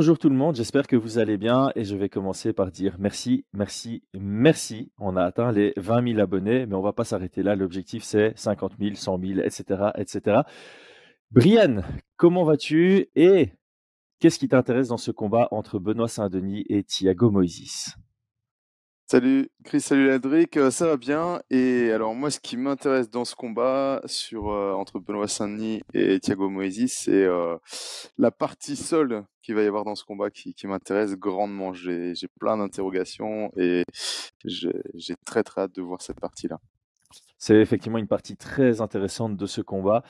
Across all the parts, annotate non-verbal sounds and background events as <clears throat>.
Bonjour tout le monde, j'espère que vous allez bien et je vais commencer par dire merci, merci, merci. On a atteint les 20 000 abonnés, mais on va pas s'arrêter là. L'objectif c'est 50 000, 100 000, etc., etc. Brian, comment vas-tu et qu'est-ce qui t'intéresse dans ce combat entre Benoît Saint-Denis et Thiago Moises Salut Chris, salut Ladric, euh, ça va bien? Et alors moi, ce qui m'intéresse dans ce combat sur euh, entre Benoît Saint-Denis et Thiago Moïse, c'est euh, la partie seule qu'il va y avoir dans ce combat qui, m'intéresse grandement. J'ai plein d'interrogations et j'ai très très hâte de voir cette partie-là. C'est effectivement une partie très intéressante de ce combat,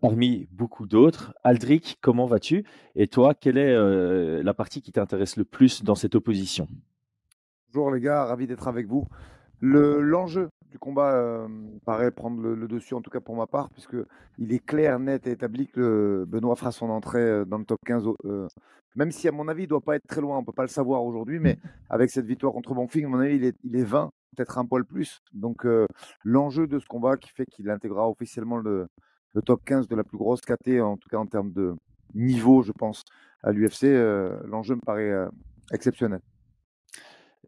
parmi beaucoup d'autres. Aldric, comment vas-tu? Et toi, quelle est la partie qui t'intéresse le plus dans cette opposition? Bonjour les gars, ravi d'être avec vous. L'enjeu du combat euh, paraît prendre le, dessus, en tout cas pour ma part, puisque il est clair, net et établi que Benoît fera son entrée euh, dans le top 15. Euh, même si, à mon avis, il ne doit pas être très loin, on ne peut pas le savoir aujourd'hui, mais avec cette victoire contre Bonfing, à mon avis, il est, il est 20, peut-être un poil plus. Donc, l'enjeu de ce combat qui fait qu'il intégrera officiellement le, le, top 15 de la plus grosse KT, en tout cas en termes de niveau, je pense, à l'UFC, l'enjeu me paraît exceptionnel.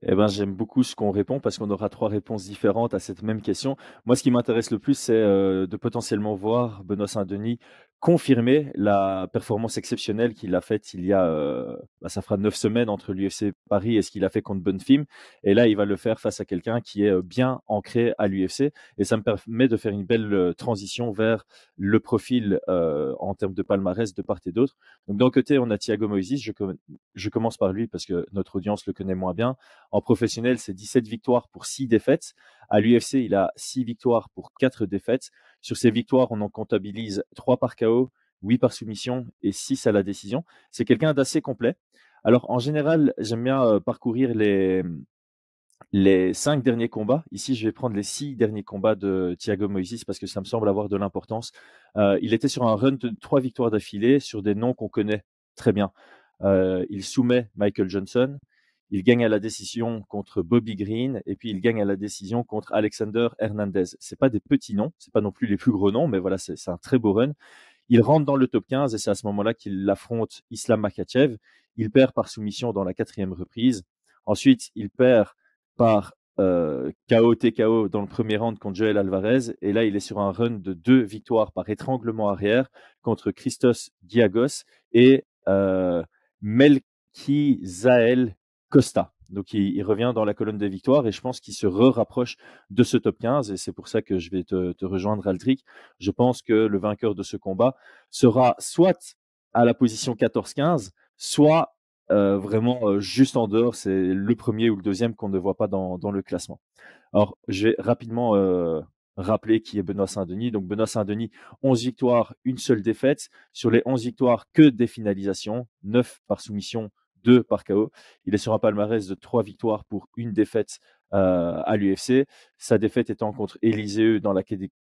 Eh ben, j'aime beaucoup ce qu'on répond parce qu'on aura trois réponses différentes à cette même question. Moi, ce qui m'intéresse le plus, c'est euh, de potentiellement voir Benoît Saint-Denis confirmer la performance exceptionnelle qu'il a faite il y a, euh, bah, ça fera neuf semaines entre l'UFC Paris et ce qu'il a fait contre Bonfim. Et là, il va le faire face à quelqu'un qui est euh, bien ancré à l'UFC. Et ça me permet de faire une belle transition vers le profil en termes de palmarès de part et d'autre. Donc, d'un côté, on a Thiago Moises. Je, je commence par lui parce que notre audience le connaît moins bien. En professionnel, c'est 17 victoires pour 6 défaites. À l'UFC, il a 6 victoires pour 4 défaites. Sur ces victoires, on en comptabilise 3 par KO, 8 par soumission et 6 à la décision. C'est quelqu'un d'assez complet. Alors, en général, j'aime bien euh, parcourir les, les 5 derniers combats. Ici, je vais prendre les 6 derniers combats de Thiago Moises parce que ça me semble avoir de l'importance. Euh, il était sur un run de 3 victoires d'affilée sur des noms qu'on connaît très bien. Euh, il soumet Michael Johnson, il gagne à la décision contre Bobby Green et puis il gagne à la décision contre Alexander Hernandez. C'est pas des petits noms, c'est pas non plus les plus gros noms, mais voilà, c'est un très beau run. Il rentre dans le top 15 et c'est à ce moment-là qu'il affronte Islam Makachev. Il perd par soumission dans la quatrième reprise. Ensuite, il perd par euh, KO TKO dans le premier round contre Joel Alvarez. Et là, il est sur un run de deux victoires par étranglement arrière contre Christos Diagos et euh, Melki Zael Costa. Donc il, revient dans la colonne des victoires et je pense qu'il se re-rapproche de ce top 15 et c'est pour ça que je vais te, rejoindre Aldric. Je pense que le vainqueur de ce combat sera soit à la position 14-15, soit euh, vraiment euh, juste en dehors. C'est le premier ou le deuxième qu'on ne voit pas dans, le classement. Alors je vais rapidement euh, rappeler qui est Benoît Saint-Denis. Donc Benoît Saint-Denis, 11 victoires, une seule défaite. Sur les 11 victoires, que des finalisations, 9 par soumission, 2 par KO. Il est sur un palmarès de 3 victoires pour une défaite euh, à l'UFC. Sa défaite étant contre Élisée dans la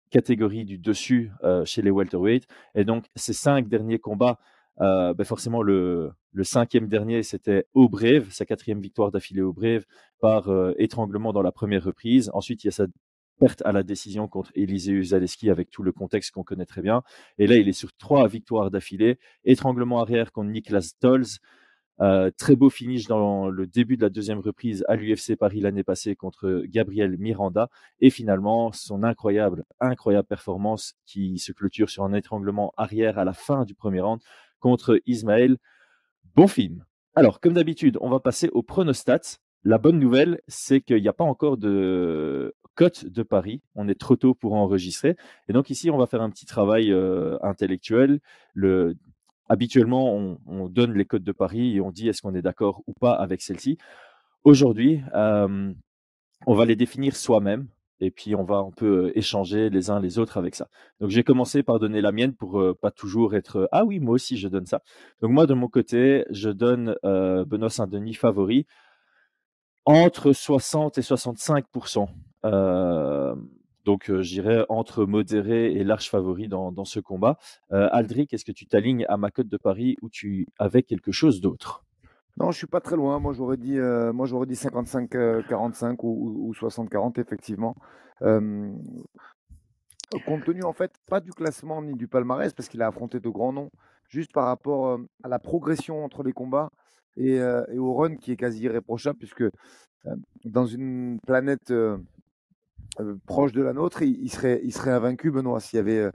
catégorie du dessus euh, chez les welterweight. Et donc, ces cinq derniers combats, euh, ben forcément, le, cinquième dernier, c'était au Brave, sa quatrième victoire d'affilée au Brave par étranglement dans la première reprise. Ensuite, il y a sa perte à la décision contre Élisée Zaleski avec tout le contexte qu'on connaît très bien. Et là, il est sur trois victoires d'affilée. Étranglement arrière contre Niklas Tolz. Euh, très beau finish dans le début de la deuxième reprise à l'UFC Paris l'année passée contre Gabriel Miranda et finalement son incroyable, incroyable performance qui se clôture sur un étranglement arrière à la fin du premier round contre Ismaël. Bon film. Alors, comme d'habitude, on va passer au pronostat. La bonne nouvelle, c'est qu'il n'y a pas encore de cote de Paris. On est trop tôt pour enregistrer. Et donc ici, on va faire un petit travail euh, intellectuel. Le habituellement, on, donne les codes de Paris et on dit est-ce qu'on est d'accord ou pas avec celle-ci. Aujourd'hui, euh, on va les définir soi-même et puis on va un peu euh, échanger les uns les autres avec ça. Donc j'ai commencé par donner la mienne pour euh, pas toujours être ah oui moi aussi je donne ça. Donc moi de mon côté je donne Benoît Saint-Denis favori entre 60 et 65 donc, euh, j'irai entre modéré et large favori dans, ce combat. Euh, Aldric, est-ce que tu t'alignes à ma cote de Paris ou tu avais quelque chose d'autre? Non, je suis pas très loin. Moi, j'aurais dit, euh, moi, j'aurais dit 55-45 ou, 60-40, effectivement. compte tenu, en fait, pas du classement ni du palmarès, parce qu'il a affronté de grands noms, juste par rapport à la progression entre les combats, et, au run qui est quasi irréprochable, puisque dans une planète proche de la nôtre, il, serait, il serait invaincu, Benoît, s'il y avait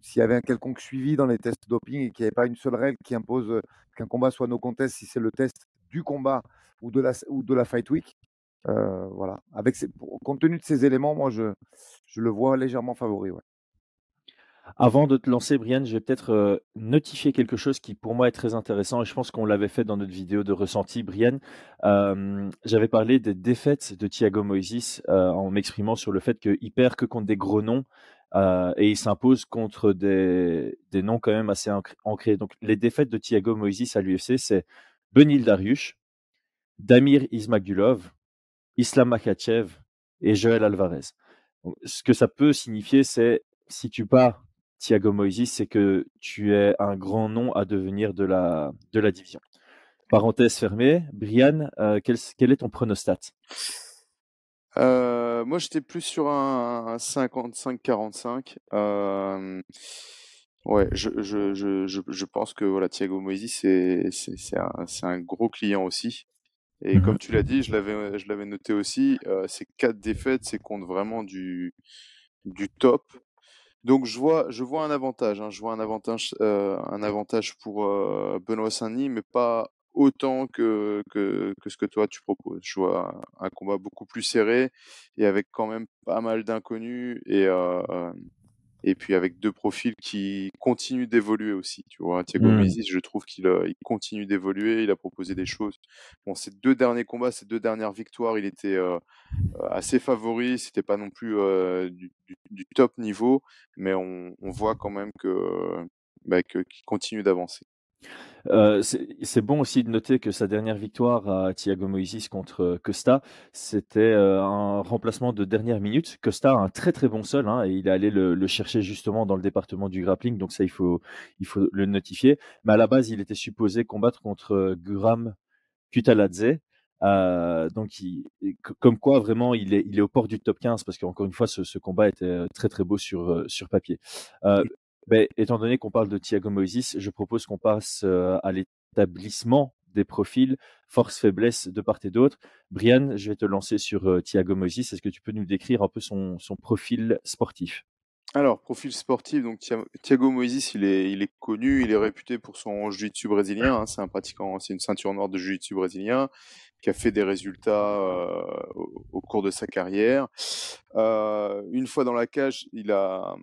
s'il y avait un quelconque suivi dans les tests doping et qu'il n'y avait pas une seule règle qui impose qu'un combat soit no contest si c'est le test du combat ou de la, ou de la Fight Week. voilà. Avec compte tenu de ces éléments, moi, je, je le vois légèrement favori. Avant de te lancer, Brian, je vais peut-être notifier quelque chose qui pour moi est très intéressant et je pense qu'on l'avait fait dans notre vidéo de ressenti, Brian. J'avais parlé des défaites de Thiago Moises en m'exprimant sur le fait qu'il perd que contre des gros noms et il s'impose contre des, des, noms quand même assez ancrés. Donc les défaites de Thiago Moises à l'UFC, c'est Benil Dariush, Damir Ismagulov, Islam Makachev et Joël Alvarez. ce que ça peut signifier, c'est si tu pars Thiago Moises, c'est que tu es un grand nom à devenir de la, de la division. Parenthèse fermée. Brian, euh, quel, quel, est ton pronostat? Euh, Moi, j'étais plus sur un, 55-45. Euh, ouais, je, je, je, je, pense que voilà, Thiago Moises, c'est un, un gros client aussi. Et mmh comme tu l'as dit, je l'avais, noté aussi, ces quatre défaites, c'est contre vraiment du, du top. Donc je vois, je vois un avantage. Hein. Je vois un avantage, euh, un avantage pour euh, Benoît Saint-Denis, mais pas autant que, que, que, ce que toi tu proposes. Je vois un, combat beaucoup plus serré et avec quand même pas mal d'inconnus et euh, et puis avec deux profils qui continuent d'évoluer aussi. Tu vois, Thiago mmh. je trouve qu'il il continue d'évoluer, il a proposé des choses. Bon, ces deux derniers combats, ces deux dernières victoires, il était assez favori, c'était pas non plus du, top niveau, mais on, on voit quand même que bah, qu'il continue d'avancer. Euh, c'est bon aussi de noter que sa dernière victoire à Thiago Moises contre euh, Costa, c'était euh, un remplacement de dernière minute. Costa a un très très bon sol hein, et il est allé le, chercher justement dans le département du grappling, donc ça il faut, le notifier. Mais à la base, il était supposé combattre contre Guram Kutaladze. donc, comme quoi vraiment, il est, au port du top 15 parce qu'encore une fois, ce, combat était très très beau sur papier. Ben, étant donné qu'on parle de Thiago Moises, je propose qu'on passe euh, à l'établissement des profils, force-faiblesse de part et d'autre. Brian, je vais te lancer sur euh, Thiago Moises. Est-ce que tu peux nous décrire un peu son, profil sportif? Alors, profil sportif, donc Thiago Moises, il est, il est connu, il est réputé pour son jiu-jitsu brésilien. Hein. c'est un pratiquant, c'est une ceinture noire de jiu-jitsu brésilien qui a fait des résultats euh, au, cours de sa carrière. une fois dans la cage, il a,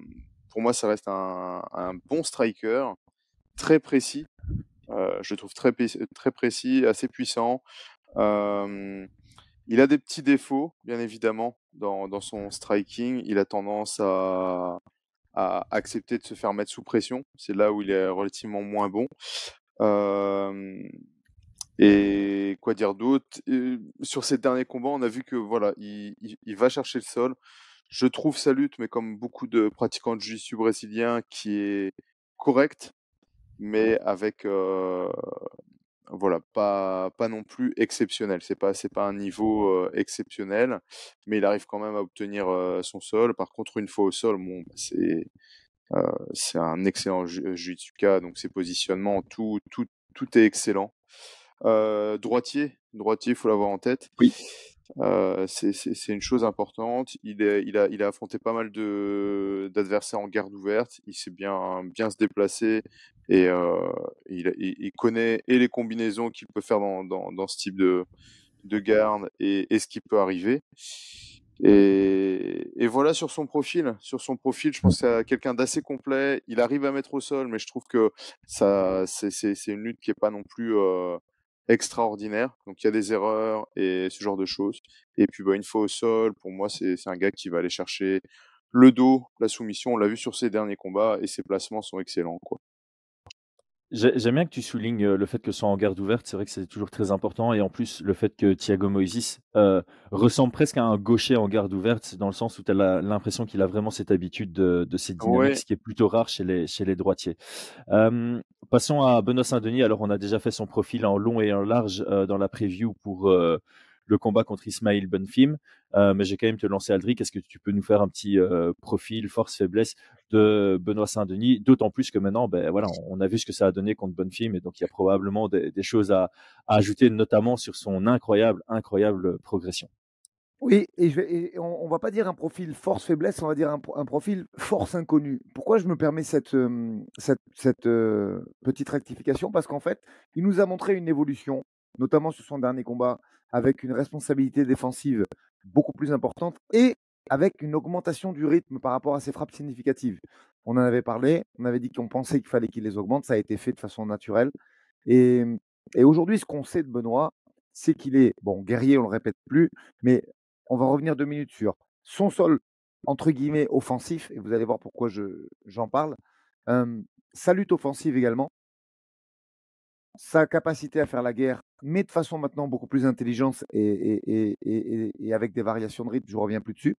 pour moi, ça reste un, bon striker, très précis. Euh, je trouve très, très précis, assez puissant. il a des petits défauts, bien évidemment, dans, son striking. Il a tendance à, accepter de se faire mettre sous pression. C'est là où il est relativement moins bon. et quoi dire d'autre? Sur ces derniers combats, on a vu que voilà, il, va chercher le sol je trouve sa lutte, mais comme beaucoup de pratiquants de jiu-jitsu brésilien, qui est correcte, mais avec voilà, pas, pas non plus exceptionnel. C'est pas, c'est pas un niveau exceptionnel, mais il arrive quand même à obtenir son sol. Par contre, une fois au sol, bon, bah, c'est, c'est un excellent jiu-jitsuka, donc ses positionnements, tout, tout, tout est excellent. droitier, droitier, il faut l'avoir en tête. Oui. Euh, c'est une chose importante. Il, a, affronté pas mal d'adversaires en garde ouverte. Il sait bien, bien se déplacer et euh, il, connaît et les combinaisons qu'il peut faire dans, dans, ce type de, de garde et, ce qui peut arriver. Et, voilà sur son profil. Sur son profil, je pense que c'est quelqu'un d'assez complet. Il arrive à mettre au sol, mais je trouve que c'est une lutte qui est pas non plus euh, extraordinaire. Donc il y a des erreurs et ce genre de choses. Et puis bah, une fois au sol, pour moi, c'est un gars qui va aller chercher le dos, la soumission. On l'a vu sur ses derniers combats et ses placements sont excellents. Quoi. J'aime bien que tu soulignes le fait que ce soit en garde ouverte, c'est vrai que c'est toujours très important. Et en plus, le fait que Thiago Moises euh, ressemble presque à un gaucher en garde ouverte, dans le sens où tu as l'impression qu'il a vraiment cette habitude de, de cette dynamique, ce qui est plutôt rare chez les, chez les droitiers. Euh, passons à Benoît Saint-Denis. Alors, on a déjà fait son profil en long et en large euh, dans la preview pour le combat contre Ismail Benfim. mais j'ai quand même te lancer Aldric. Est-ce que tu peux nous faire un petit profil, force, faiblesse de Benoît Saint-Denis? D'autant plus que maintenant, ben voilà, on a vu ce que ça a donné contre Benfim, et donc il y a probablement des, choses à, ajouter, notamment sur son incroyable, incroyable progression. Oui, et, on, ne va pas dire un profil force-faiblesse, on va dire un, profil force inconnue. Pourquoi je me permets cette, cette, petite rectification? Parce qu'en fait, il nous a montré une évolution, notamment sur son dernier combat, avec une responsabilité défensive beaucoup plus importante et avec une augmentation du rythme par rapport à ses frappes significatives. On en avait parlé, on avait dit qu'on pensait qu'il fallait qu'il les augmente, ça a été fait de façon naturelle. Et, aujourd'hui, ce qu'on sait de Benoît, c'est qu'il est, bon, guerrier, on le répète plus, mais on va revenir deux minutes sur son sol, entre guillemets, offensif, et vous allez voir pourquoi j'en parle. sa lutte offensive également. Sa capacité à faire la guerre, mais de façon maintenant beaucoup plus intelligente et, avec des variations de rythme, je reviens plus dessus.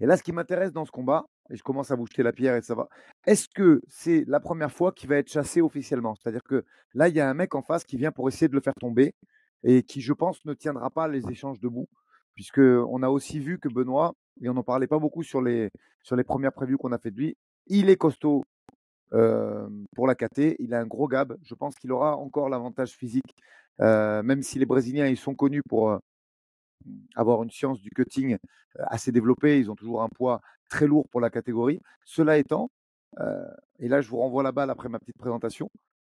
Et là, ce qui m'intéresse dans ce combat, et je commence à vous jeter la pierre et ça va, est-ce que c'est la première fois qu'il va être chassé officiellement? C'est-à-dire que là, il y a un mec en face qui vient pour essayer de le faire tomber et qui, je pense, ne tiendra pas les échanges debout puisqu'on a aussi vu que Benoît, et on n'en parlait pas beaucoup sur les, sur les premières previews qu'on a fait de lui, il est costaud pour la KT, il a un gros gab, je pense qu'il aura encore l'avantage physique, même si les Brésiliens ils sont connus pour avoir une science du cutting assez développée, ils ont toujours un poids très lourd pour la catégorie. Cela étant, et là je vous renvoie la balle après ma petite présentation,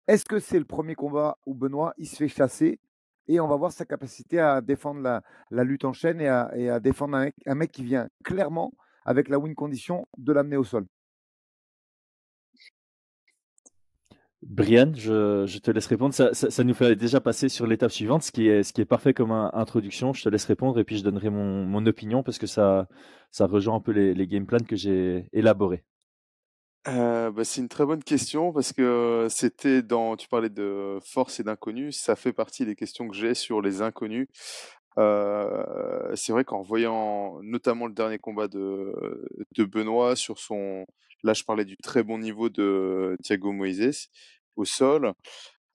est-ce que c'est le premier combat où Benoît il se fait chasser et on va voir sa capacité à défendre la, lutte en chaîne et à, défendre un mec, qui vient clairement, avec la win condition, de l'amener au sol? Brian, je, te laisse répondre. Ça, nous fait déjà passer sur l'étape suivante, ce qui est, parfait comme introduction. Je te laisse répondre et puis je donnerai mon, opinion parce que ça, ça rejoint un peu les, game plans que j'ai élaborés. Euh, bah, c'est une très bonne question parce que c'était dans tu parlais de force et d'inconnu, ça fait partie des questions que j'ai sur les inconnus. Euh, c'est vrai qu'en voyant notamment le dernier combat de Benoît sur son là, je parlais du très bon niveau de Thiago Moises au sol.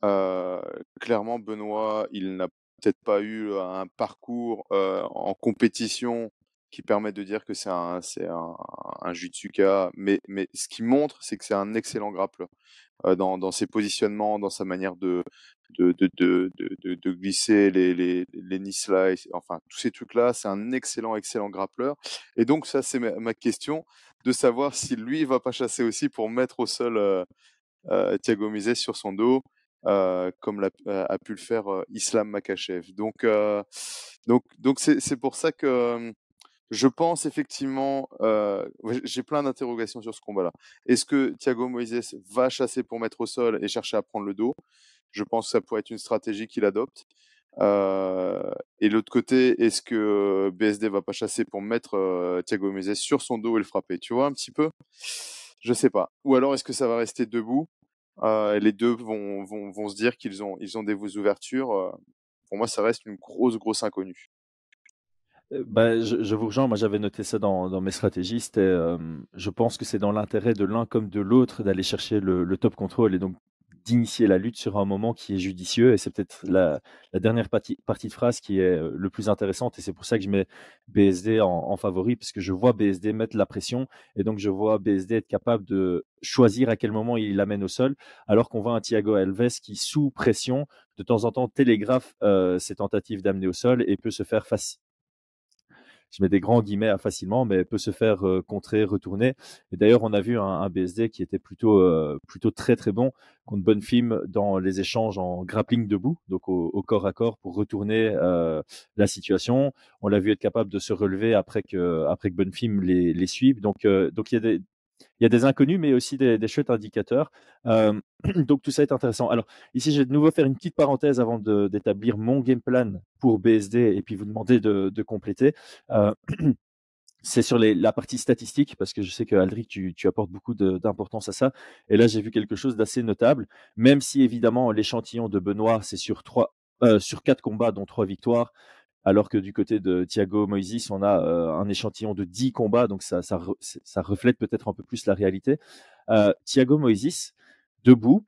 Euh, clairement Benoît, il n'a peut-être pas eu un parcours, en compétition qui permet de dire que c'est un, Jutsuka, mais, ce qui montre, c'est que c'est un excellent grappleur dans, ses positionnements, dans sa manière de, glisser les, les, slices, enfin, tous ces trucs-là, c'est un excellent, excellent grappleur. Et donc, ça, c'est ma, question, de savoir si lui va pas chasser aussi pour mettre au sol euh, euh, Thiago Mises sur son dos. Euh, comme a pu le faire Islam Makachev. Donc, donc, donc c'est, pour ça que je pense effectivement, j'ai plein d'interrogations sur ce combat-là. Est-ce que Thiago Moises va chasser pour mettre au sol et chercher à prendre le dos? Je pense que ça pourrait être une stratégie qu'il adopte. Et l'autre côté, est-ce que BSD va pas chasser pour mettre Thiago Moises sur son dos et le frapper Tu vois un petit peu? Je sais pas. Ou alors est-ce que ça va rester debout? Les deux vont, vont, vont se dire qu'ils ont, ils ont des ouvertures. pour moi, ça reste une grosse, grosse inconnue. Euh, bah, je, vous rejoins. Moi, j'avais noté ça dans, mes stratégies. Je pense que c'est dans l'intérêt de l'un comme de l'autre d'aller chercher le, top control et donc d'initier la lutte sur un moment qui est judicieux. Et c'est peut-être la, dernière partie, de phrase qui est euh, le plus intéressante. Et c'est pour ça que je mets BSD en, favori, parce que je vois BSD mettre la pression. Et donc, je vois BSD être capable de choisir à quel moment il l'amène au sol, alors qu'on voit un Thiago Alves qui, sous pression, de temps en temps télégraphe ses tentatives d'amener au sol et peut se faire facile je mets des grands guillemets facilement, mais peut se faire euh, contrer, retourner. Et d'ailleurs, on a vu un, BSD qui était plutôt, euh, plutôt très très bon contre Bonfim dans les échanges en grappling debout, donc au, corps à corps pour retourner euh, la situation. On l'a vu être capable de se relever après que, après que Bonfim les, les suive. Donc, donc il y a des, il y a des inconnus, mais aussi des, chouettes indicateurs. <clears throat> Donc tout ça est intéressant. Alors ici, je vais de nouveau faire une petite parenthèse avant d'établir mon game plan pour BSD et puis vous demander de, compléter. <clears throat> C'est sur la partie statistique, parce que je sais que Aldric, tu, apportes beaucoup d'importance à ça. Et là, j'ai vu quelque chose d'assez notable, même si évidemment l'échantillon de Benoît, c'est sur euh, sur quatre combats, dont trois victoires alors que du côté de Thiago Moises, on a euh, un échantillon de 10 combats, donc ça, ça, ça reflète peut-être un peu plus la réalité. Euh, Thiago Moises, debout,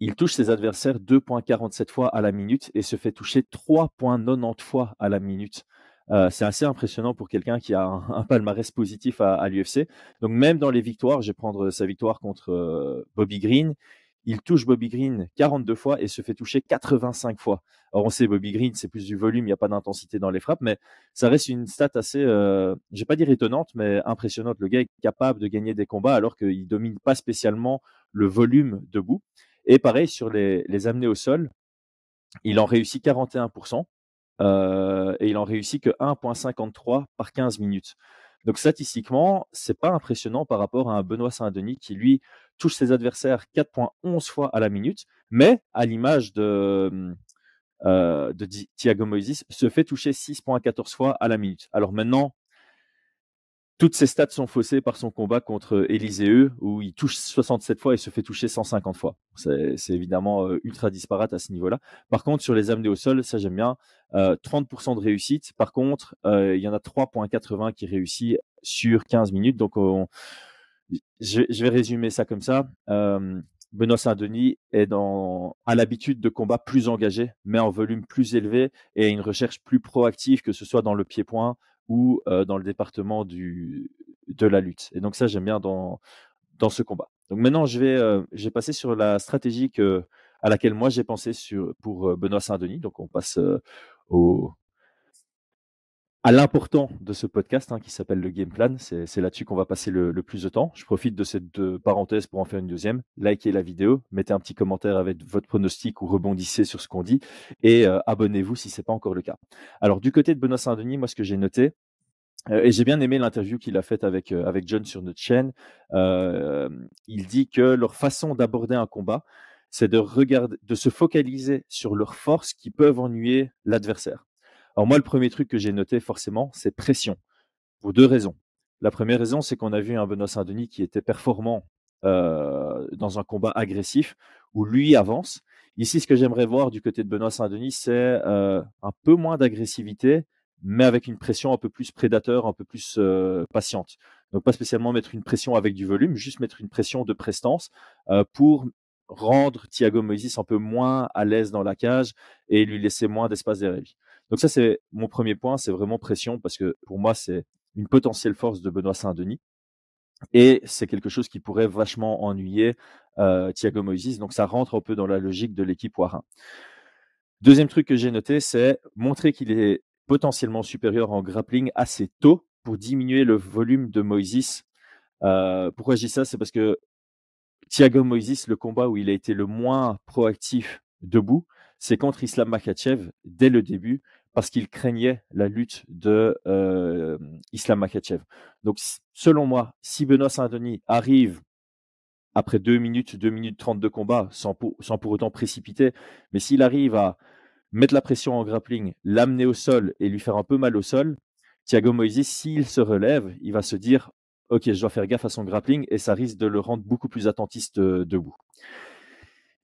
il touche ses adversaires 2,47 fois à la minute et se fait toucher 3,90 fois à la minute. Euh, c'est assez impressionnant pour quelqu'un qui a un, palmarès positif à, l'UFC. Donc même dans les victoires, je vais prendre sa victoire contre euh, Bobby Green. Il touche Bobby Green 42 fois et se fait toucher 85 fois. Alors on sait Bobby Green, c'est plus du volume, il n'y a pas d'intensité dans les frappes, mais ça reste une stat assez, euh, je vais pas dire étonnante, mais impressionnante. Le gars est capable de gagner des combats alors qu'il domine pas spécialement le volume debout. Et pareil, sur les, les amener au sol, il en réussit 41%, euh, et il en réussit que 1,53 par 15 minutes. Donc statistiquement, c'est pas impressionnant par rapport à un Benoît Saint-Denis qui lui touche ses adversaires 4,11 fois à la minute, mais à l'image de, euh, de Thiago se fait toucher 6,14 fois à la minute. Alors maintenant, toutes ses stats sont faussées par son combat contre Élisée, où il touche 67 fois et se fait toucher 150 fois. C'est évidemment euh, ultra disparate à ce niveau-là. Par contre, sur les amenés au sol, ça j'aime bien, 30% euh, de réussite. Par contre, euh, il y en a 3.80 qui réussit sur 15 minutes. Donc, je, vais résumer ça comme ça. Benoît Saint-Denis est dans, a l'habitude de combats plus engagés, mais en volume plus élevé et une recherche plus proactive, que ce soit dans le pied-point, ou dans le département de la lutte. Et donc ça, j'aime bien dans, ce combat. Donc maintenant, je vais, vais passer sur la stratégie à laquelle moi j'ai pensé pour Benoît Saint-Denis. Donc on passe au, à l'important de ce podcast hein, qui s'appelle le Game Plan. C'est là-dessus qu'on va passer le, plus de temps. Je profite de cette parenthèse pour en faire une deuxième. Likez la vidéo, mettez un petit commentaire avec votre pronostic ou rebondissez sur ce qu'on dit et abonnez-vous si ce n'est pas encore le cas. Alors du côté de Benoît Saint-Denis, moi ce que j'ai noté, euh, et j'ai bien aimé l'interview qu'il a faite avec, euh, avec John sur notre chaîne. Euh, il dit que leur façon d'aborder un combat, c'est de, regarder, de se focaliser sur leurs forces qui peuvent ennuyer l'adversaire. Alors moi, le premier truc que j'ai noté forcément, c'est pression, pour deux raisons. La première raison, c'est qu'on a vu un Benoît Saint-Denis qui était performant dans un combat agressif, où lui avance. Ici, ce que j'aimerais voir du côté de Benoît Saint-Denis, c'est un peu moins d'agressivité, mais avec une pression un peu plus prédateur, un peu plus euh, patiente. Donc pas spécialement mettre une pression avec du volume, juste mettre une pression de prestance euh, pour rendre Thiago Moises un peu moins à l'aise dans la cage et lui laisser moins d'espace derrière lui. Donc ça c'est mon premier point, c'est vraiment pression parce que pour moi c'est une potentielle force de Benoît Saint-Denis et c'est quelque chose qui pourrait vachement ennuyer euh, Thiago Moises. Donc ça rentre un peu dans la logique de l'équipe Warin. Deuxième truc que j'ai noté, c'est montrer qu'il est potentiellement supérieur en grappling assez tôt pour diminuer le volume de Moïse. Euh, pourquoi je dis ça? C'est parce que Thiago Moïse, le combat où il a été le moins proactif debout, c'est contre Islam Makhachev dès le début parce qu'il craignait la lutte de euh, Islam Makhachev. Donc, selon moi, si Benoît Saint-Denis arrive après 2 minutes, 2 minutes 30 de combat, sans pour autant précipiter, mais s'il arrive à mettre la pression en grappling, l'amener au sol et lui faire un peu mal au sol, Thiago Moïse, s'il se relève, il va se dire Ok, je dois faire gaffe à son grappling et ça risque de le rendre beaucoup plus attentiste euh, debout.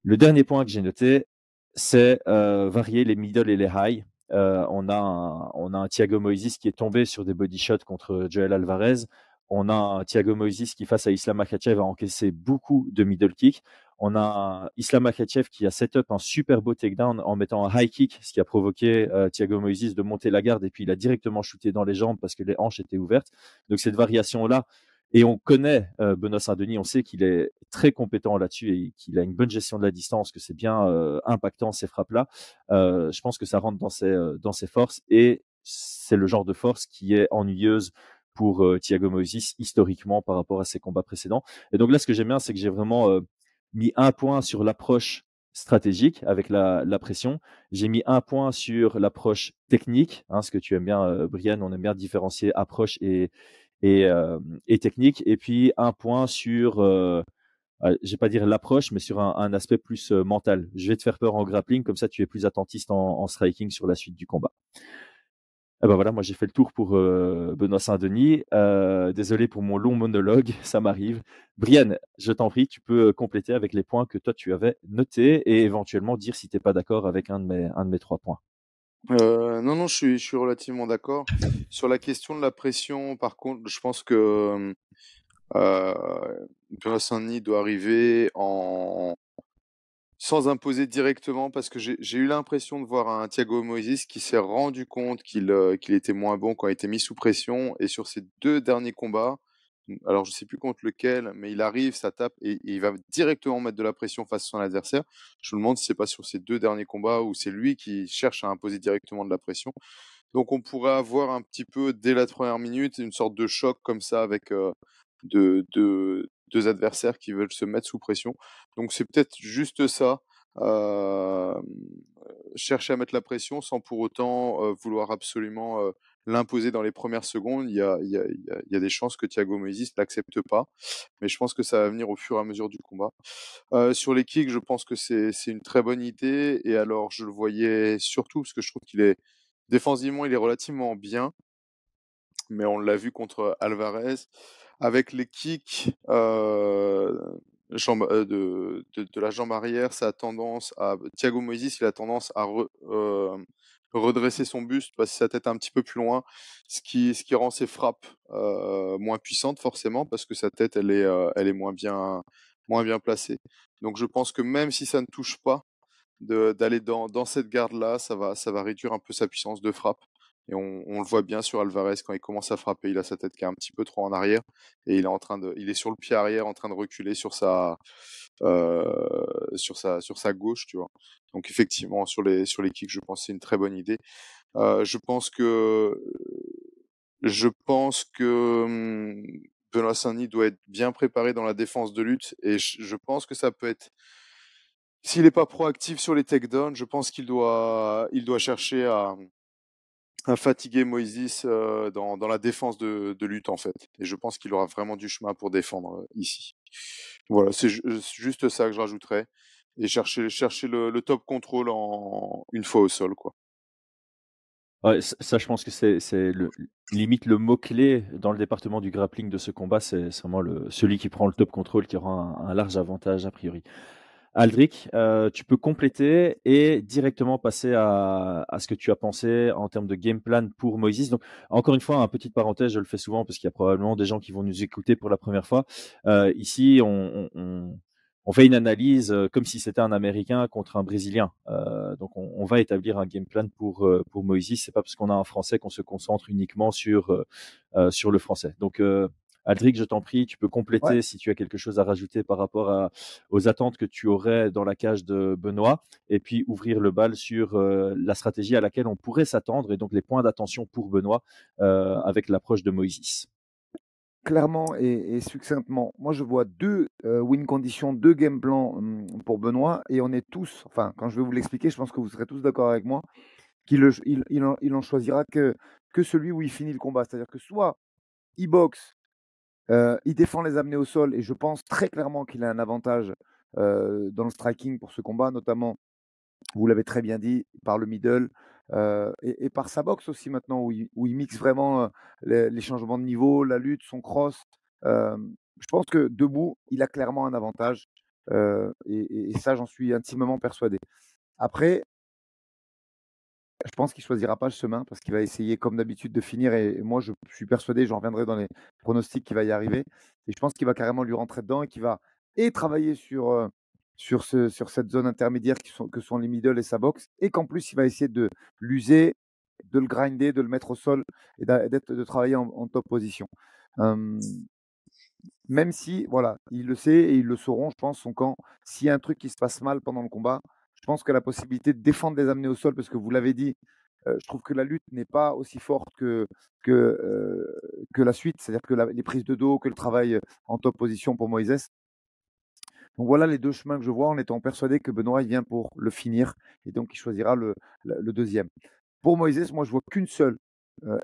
Le dernier point que j'ai noté, c'est euh, varier les middle et les high. Euh, on, a un, on a un Thiago Moïse qui est tombé sur des body shots contre Joel Alvarez. On a un Thiago Moïse qui, face à Islam Makhachev, a encaissé beaucoup de middle kick. On a Islam Makhachev qui a set up un super beau takedown en mettant un high kick, ce qui a provoqué euh, Thiago Moises de monter la garde et puis il a directement shooté dans les jambes parce que les hanches étaient ouvertes. Donc cette variation-là, et on connaît euh, Benoît Saint-Denis, on sait qu'il est très compétent là-dessus et qu'il a une bonne gestion de la distance, que c'est bien euh, impactant ces frappes-là. je pense que ça rentre dans ses, dans ses forces et c'est le genre de force qui est ennuyeuse pour Thiago Moises historiquement par rapport à ses combats précédents. Et donc là, ce que j'aime bien, c'est que j'ai vraiment mis un point sur l'approche stratégique avec la, pression. J'ai mis un point sur l'approche technique, hein, ce que tu aimes bien, euh, Brian, on aime bien différencier approche et, et, technique. Et puis un point sur, euh je vais pas dire l'approche, mais sur un, aspect plus mental. Je vais te faire peur en grappling, comme ça tu es plus attentiste en striking sur la suite du combat. Ah bah voilà, moi j'ai fait le tour pour Benoît Saint-Denis. Désolé pour mon long monologue, <laughs> ça m'arrive. Brian, je t'en prie, tu peux compléter avec les points que toi tu avais notés et éventuellement dire si tu n'es pas d'accord avec un de mes trois points. Non, non, je suis, je suis relativement d'accord. Sur la question de la pression, par contre, je pense que Benoît Saint-Denis doit arriver en, sans imposer directement parce que j'ai eu l'impression de voir un Thiago Moïse qui s'est rendu compte qu'il qu'il était moins bon quand il était mis sous pression et sur ses deux derniers combats, alors je sais plus contre lequel, mais il arrive, ça tape et, il va directement mettre de la pression face à son adversaire. Je me demande si c'est pas sur ces deux derniers combats où c'est lui qui cherche à imposer directement de la pression. Donc on pourrait avoir un petit peu dès la première minute une sorte de choc comme ça avec euh, de, deux adversaires qui veulent se mettre sous pression. Donc c'est peut-être juste ça. Euh, chercher à mettre la pression sans pour autant euh, vouloir absolument l'imposer dans les premières secondes. Il y a, y a, y a des chances que Thiago Moïse l'accepte pas, mais je pense que ça va venir au fur et à mesure du combat. Euh, sur les kicks, je pense que c'est une très bonne idée. Et alors, je le voyais surtout parce que je trouve qu'il est défensivement, il est relativement bien, mais on l'a vu contre Alvarez avec les kicks euh, euh, de, de, la jambe arrière, ça a tendance à. Thiago Moïse, il a tendance à redresser son buste, passer sa tête un petit peu plus loin, ce qui, rend ses frappes moins puissantes forcément, parce que sa tête, elle est, est moins, bien, placée. Donc je pense que même si ça ne touche pas, d'aller dans, dans cette garde-là, ça va, ça va réduire un peu sa puissance de frappe. Et on, on, le voit bien sur Alvarez quand il commence à frapper, il a sa tête qui est un petit peu trop en arrière et il est en train de, il est sur le pied arrière en train de reculer sur sa, euh, sur sa, sur sa gauche, tu vois. Donc effectivement sur les, sur les kicks, je pense c'est une très bonne idée. Euh, je pense que, je pense que hum, Benoît Saint-Denis doit être bien préparé dans la défense de lutte et je, je pense que ça peut être s'il n'est pas proactif sur les takedowns, je pense qu'il doit, il doit chercher à, un fatigué Moïse euh, dans, dans, la défense de, lutte en fait. Et je pense qu'il aura vraiment du chemin pour défendre euh, ici. Voilà, c'est juste ça que je rajouterais. Et chercher, chercher le, top contrôle en une fois au sol, quoi. Ça, je pense que c'est limite le mot-clé dans le département du grappling de ce combat. C'est vraiment celui qui prend le top contrôle qui aura un large avantage a priori. Aldric, euh, tu peux compléter et directement passer à, ce que tu as pensé en termes de game plan pour Moïse. Donc, encore une fois, un petite parenthèse, je le fais souvent parce qu'il y a probablement des gens qui vont nous écouter pour la première fois. Euh, ici, on, fait une analyse euh, comme si c'était un Américain contre un Brésilien. donc, on, va établir un game plan pour pour Moïse. C'est pas parce qu'on a un Français qu'on se concentre uniquement sur sur le français. Donc Aldric, je t'en prie, tu peux compléter si tu as quelque chose à rajouter par rapport aux attentes que tu aurais dans la cage de Benoît, et puis ouvrir le bal sur euh, la stratégie à laquelle on pourrait s'attendre et donc les points d'attention pour Benoît euh, avec l'approche de Moïse. Clairement et, succinctement, moi je vois deux euh, win conditions, deux game plans hum, pour Benoît, et on est tous, enfin quand je vais vous l'expliquer, je pense que vous serez tous d'accord avec moi, qu'il il, en, choisira que, que celui où il finit le combat. C'est-à-dire que soit il boxe il défend les amener au sol et je pense très clairement qu'il a un avantage dans le striking pour ce combat, notamment, vous l'avez très bien dit, par le middle et, par sa boxe aussi maintenant, où il, où il mixe vraiment les, changements de niveau, la lutte, son cross. je pense que debout, il a clairement un avantage et, et ça, j'en suis intimement persuadé. Après, je pense qu'il choisira pas le chemin parce qu'il va essayer comme d'habitude de finir et, moi je, suis persuadé, j'en reviendrai dans les pronostics qu'il va y arriver et je pense qu'il va carrément lui rentrer dedans et qu'il va et travailler sur, euh, sur, ce, sur cette zone intermédiaire qui sont, que sont les middle et sa box et qu'en plus il va essayer de l'user, de le grinder, de le mettre au sol et d'être, de travailler en, top position. même si, voilà, il le sait et ils le sauront, je pense, son camp, s'il y a un truc qui se passe mal pendant le combat, pense que la possibilité de défendre les amener au sol, parce que vous l'avez dit, je trouve que la lutte n'est pas aussi forte que, que, que la suite, c'est-à-dire que les prises de dos, que le travail en top position pour Moïse. Donc voilà les deux chemins que je vois en étant persuadé que Benoît vient pour le finir et donc il choisira le, deuxième. Pour Moïse, moi je vois qu'une seule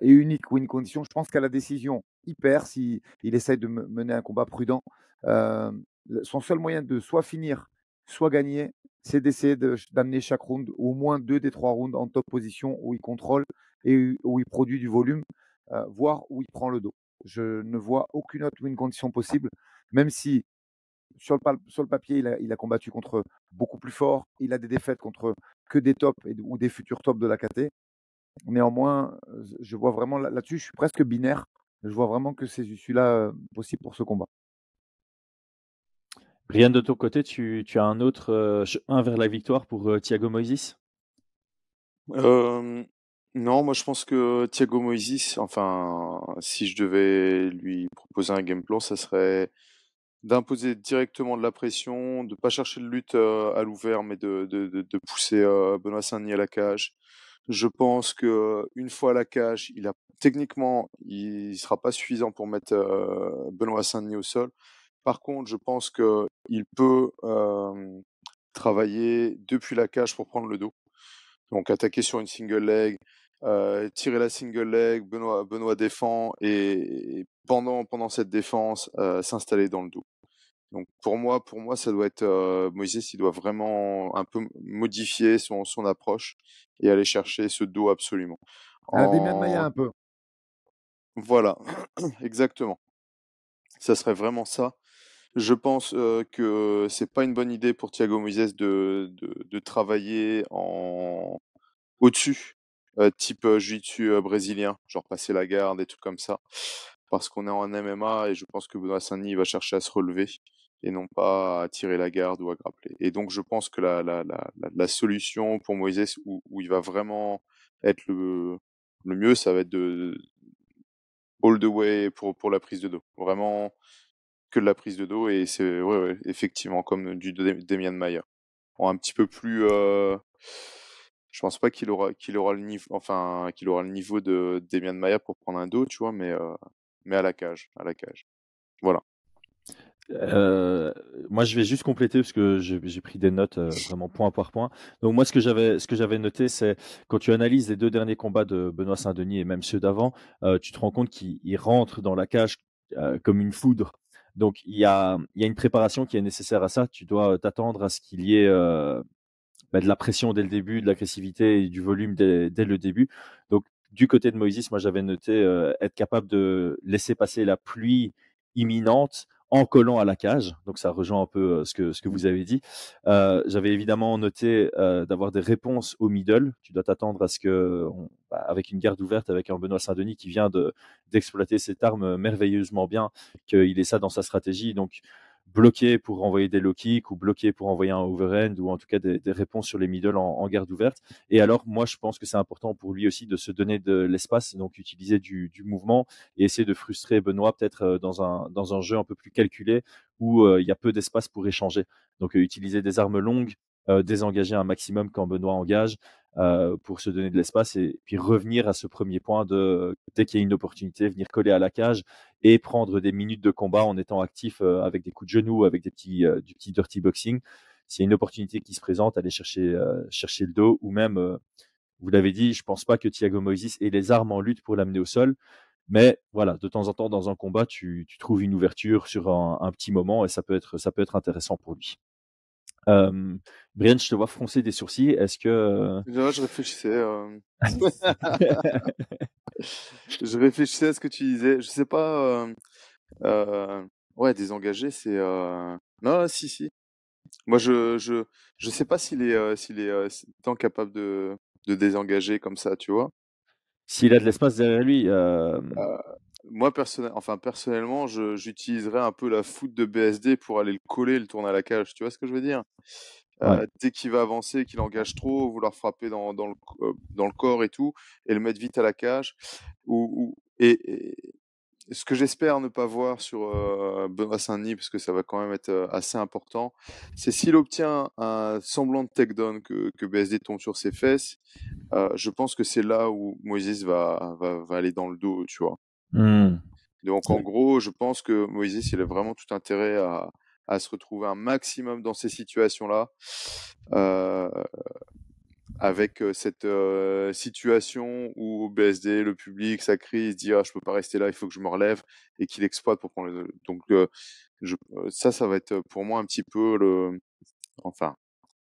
et unique win condition. Je pense qu'à la décision, il perd s'il il essaye de mener un combat prudent. son seul moyen de soit finir, soit gagner, c'est d'essayer d'amener chaque round au moins deux des trois rounds en top position où il contrôle et où il produit du volume, euh, voire où il prend le dos. Je ne vois aucune autre win condition possible, même si sur le, papier, il a, combattu contre beaucoup plus fort. Il a des défaites contre que des tops ou des futurs tops de la KT. Néanmoins, je vois vraiment là-dessus, je suis presque binaire. Je vois vraiment que c'est celui-là euh, possible pour ce combat. Brian, de ton côté, tu, as un autre un vers la victoire pour Thiago Moises non, moi je pense que Thiago Moises, enfin, si je devais lui proposer un game plan, ça serait d'imposer directement de la pression, de pas chercher de lutte à l'ouvert, mais de, de, pousser Benoît Saint-Denis à la cage. Je pense que une fois à la cage, il a techniquement, il sera pas suffisant pour mettre Benoît Saint-Denis au sol. Par contre, je pense que il peut travailler depuis la cage pour prendre le dos. Donc attaquer sur une single leg, tirer la single leg, Benoît, Benoît défend et, pendant, pendant cette défense, s'installer dans le dos. Donc pour moi, pour moi, ça doit être Moïse, il doit vraiment un peu modifier son, son approche et aller chercher ce dos absolument. Un de Maya un peu. Voilà, <clears throat> exactement. Ça serait vraiment ça. Je pense euh, que c'est pas une bonne idée pour Thiago Moises de, de, travailler en au-dessus, euh, type euh, jiu-jitsu brésilien, genre passer la garde et tout comme ça, parce qu'on est en MMA et je pense que Benoît Saint-Denis va chercher à se relever et non pas à tirer la garde ou à grappler. Et donc je pense que la, la, la, la solution pour Moises où, où, il va vraiment être le, le mieux, ça va être de all the way pour, pour la prise de dos. Vraiment que de la prise de dos et c'est effectivement comme du Demian Mayer. un petit peu plus euh, je pense pas qu'il aura qu'il aura le niveau enfin qu'il aura le niveau de Demian Mayer pour prendre un dos, tu vois, mais euh, mais à la cage, à la cage. Voilà. Euh, moi, je vais juste compléter parce que j'ai pris des notes vraiment point par point. Donc moi, ce que j'avais, ce que j'avais noté, c'est quand tu analyses les deux derniers combats de Benoît Saint-Denis et même ceux d'avant, tu te rends compte qu'il rentre dans la cage comme une foudre. Donc il y a, y a une préparation qui est nécessaire à ça. Tu dois t'attendre à ce qu'il y ait euh, bah, de la pression dès le début, de l'agressivité et du volume dès, dès, le début. Donc du côté de Moïse, moi j'avais noté euh, être capable de laisser passer la pluie imminente en collant à la cage. Donc ça rejoint un peu euh, ce que, ce que vous avez dit. Euh, J'avais évidemment noté euh, d'avoir des réponses au middle. Tu dois t'attendre à ce que, bah, avec une garde ouverte, avec un Benoît Saint-Denis qui vient d'exploiter cette arme merveilleusement bien, qu'il ait ça dans sa stratégie. Donc bloqué pour envoyer des low kicks ou bloqué pour envoyer un overhand ou en tout cas des, des réponses sur les middle en, en, garde ouverte. Et alors, moi, je pense que c'est important pour lui aussi de se donner de l'espace, donc utiliser du, du, mouvement et essayer de frustrer Benoît peut-être euh, dans un, dans un jeu un peu plus calculé où euh, il y a peu d'espace pour échanger. Donc, euh, utiliser des armes longues, désengager un maximum quand Benoît engage euh, pour se donner de l'espace et puis revenir à ce premier point de dès qu'il y a une opportunité, venir coller à la cage et prendre des minutes de combat en étant actif euh, avec des coups de genoux, avec des petits, euh, du petit dirty boxing. S'il y a une opportunité qui se présente, aller chercher, chercher le dos ou même, vous l'avez dit, je pense pas que Thiago Moises ait les armes en lutte pour l'amener au sol. Mais voilà, de temps en temps, dans un combat, tu, tu trouves une ouverture sur un, un, petit moment et ça peut être, ça peut être intéressant pour lui. Euh, Brian, je te vois froncer des sourcils. Est-ce que. Euh, je réfléchissais. Euh... <laughs> je réfléchissais à ce que tu disais. Je sais pas. Euh, euh... Ouais, désengagé, c'est. Non, si, si. Moi, je, je, je sais pas s'il est, s'il est tant capable de, de désengager comme ça, tu vois. S'il a de l'espace derrière lui. Moi, personnel, enfin, personnellement, j'utiliserais un peu la foot de BSD pour aller le coller, le tourner à la cage. Tu vois ce que je veux dire? Euh, Dès qu'il va avancer, qu'il engage trop, vouloir frapper dans, dans, le, euh, dans le corps et tout, et le mettre vite à la cage. Ou, ou et, ce que j'espère ne pas voir sur euh, Benoît Saint-Denis, parce que ça va quand même être euh, assez important, c'est s'il obtient un semblant de takedown que, que BSD tombe sur ses fesses, euh, je pense que c'est là où Moïse va, va, va aller dans le dos, tu vois. Mmh. Donc en gros, je pense que Moïse, il a vraiment tout intérêt à, à se retrouver un maximum dans ces situations-là, euh, avec cette euh, situation où BSD, le public, ça crie, il se dit ah je peux pas rester là, il faut que je me relève et qu'il exploite pour prendre le... donc je, ça, ça va être pour moi un petit peu le, enfin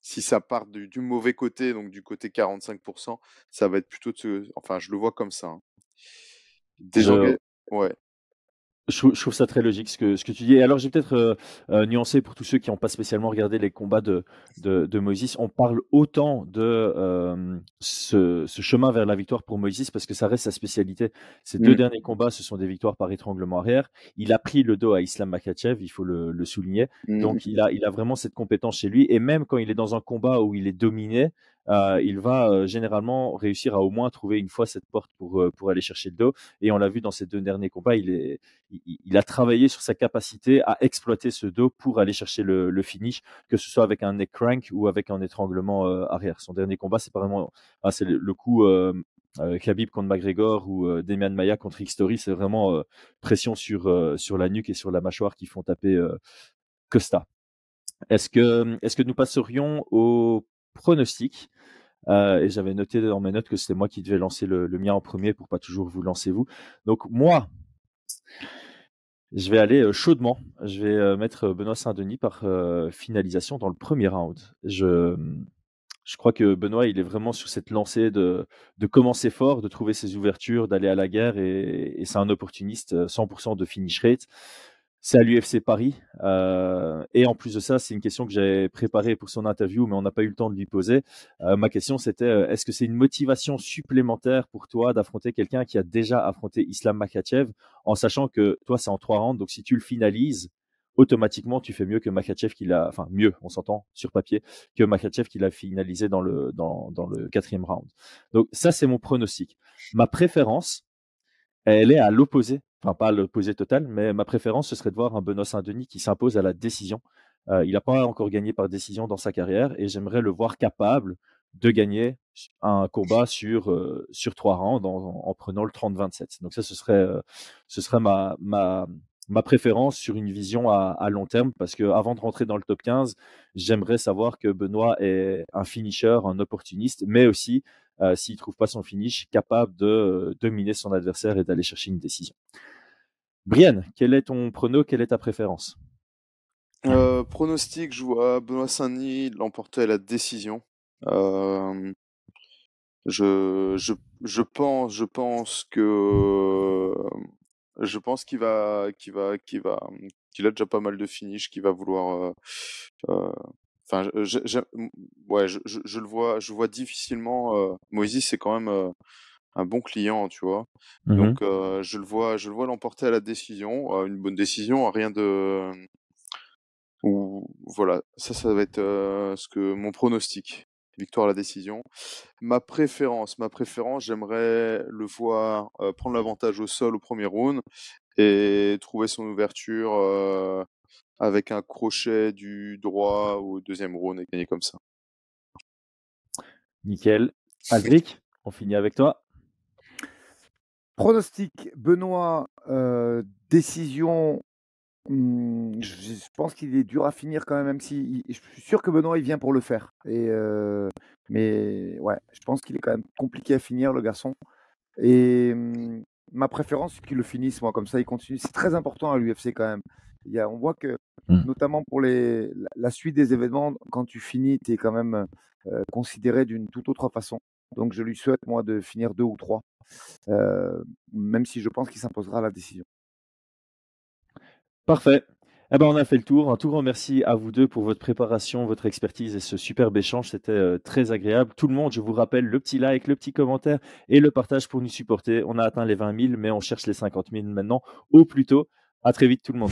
si ça part du, du mauvais côté, donc du côté 45%, ça va être plutôt de ce... Enfin, je le vois comme ça. Hein. Déjà, ouais. Je, trouve ça très logique ce que, ce que tu dis. Et alors, j'ai peut-être euh, euh, nuancé pour tous ceux qui n'ont pas spécialement regardé les combats de, de, de Moïse. On parle autant de euh, ce, ce, chemin vers la victoire pour Moïse parce que ça reste sa spécialité. Ces deux mm. derniers combats, ce sont des victoires par étranglement arrière. Il a pris le dos à Islam Makachev, il faut le, le souligner. Mm. Donc, il a, il a vraiment cette compétence chez lui. Et même quand il est dans un combat où il est dominé, euh, il va euh, généralement réussir à au moins trouver une fois cette porte pour, euh, pour aller chercher le dos. Et on l'a vu dans ces deux derniers combats, il, est, il, a travaillé sur sa capacité à exploiter ce dos pour aller chercher le, le finish, que ce soit avec un neck crank ou avec un étranglement arrière. Son dernier combat, c'est vraiment, ah, c'est le, coup euh, Khabib contre McGregor ou euh, Demian Maya contre X-Story, c'est vraiment pression sur, sur la nuque et sur la mâchoire qui font taper Costa. Est-ce que, est-ce que nous passerions au pronostic euh, et j'avais noté dans mes notes que c'était moi qui devais lancer le, mien en premier pour pas toujours vous lancer vous. Donc moi, je vais aller euh, chaudement. Je vais euh, mettre Benoît Saint-Denis par finalisation dans le premier round. Je, je crois que Benoît, il est vraiment sur cette lancée de, de commencer fort, de trouver ses ouvertures, d'aller à la guerre et, et c'est un opportuniste 100% de finish rate c'est à l'UFC Paris. Euh, et en plus de ça, c'est une question que j'ai préparée pour son interview, mais on n'a pas eu le temps de lui poser. Euh, ma question, c'était euh, est-ce que c'est une motivation supplémentaire pour toi d'affronter quelqu'un qui a déjà affronté Islam Makachev, en sachant que toi, c'est en trois rounds, donc si tu le finalises, automatiquement, tu fais mieux que Makachev qui l'a, enfin mieux, on s'entend sur papier, que Makachev qui l'a finalisé dans le dans, dans le quatrième round. Donc ça, c'est mon pronostic. Ma préférence, elle est à l'opposé enfin pas l'opposé total, mais ma préférence, ce serait de voir un Benoît Saint-Denis qui s'impose à la décision. Euh, il n'a pas encore gagné par décision dans sa carrière et j'aimerais le voir capable de gagner un combat sur, euh, sur trois rounds en, prenant le 30-27. Donc ça, ce serait, euh, ce serait ma, ma, ma préférence sur une vision à, long terme parce que avant de rentrer dans le top 15, j'aimerais savoir que Benoît est un finisher, un opportuniste, mais aussi s'il trouve pas son finish, capable de dominer son adversaire et d'aller chercher une décision. Brian, quel est ton prono Quelle est ta préférence? Euh, Pronostic, je vois Benoît Saint-Denis l'emporter à la décision. Euh, je, je, je, pense, je pense que je pense qu'il va, qu'il va, qu'il va, qu'il a déjà pas mal de finish, qu'il va vouloir. Euh, enfin, je, ouais, je, le vois, je vois difficilement. Moïse, c'est quand même un bon client, tu vois? Mmh Donc je le vois, je le vois l'emporter à la décision, une bonne décision, rien de ou voilà, ça, ça va être ce que mon pronostic, victoire à la décision. Ma préférence, ma préférence, j'aimerais le voir prendre l'avantage au sol au premier round et trouver son ouverture avec un crochet du droit au deuxième round et gagner comme ça. Nickel. Aldric, on finit avec toi. Pronostic, Benoît, euh, décision. Hmm, je, pense qu'il est dur à finir quand même, même si je suis sûr que Benoît il vient pour le faire. Et euh, mais ouais, je pense qu'il est quand même compliqué à finir le garçon. Et hmm, ma préférence, c'est qu'il le finisse moi comme ça, il continue. C'est très important à l'UFC quand même. Il y a, on voit que mmh. notamment pour les, la, suite des événements, quand tu finis, tu es quand même euh, considéré d'une toute autre façon. Donc je lui souhaite moi de finir deux ou trois même si je pense qu'il s'imposera la décision. Parfait. Eh ben, on a fait le tour. Un tout grand merci à vous deux pour votre préparation, votre expertise et ce superbe échange. C'était très agréable. Tout le monde, je vous rappelle, le petit like, le petit commentaire et le partage pour nous supporter. On a atteint les 20 000, mais on cherche les 50 000 maintenant au plus tôt. À très vite tout le monde.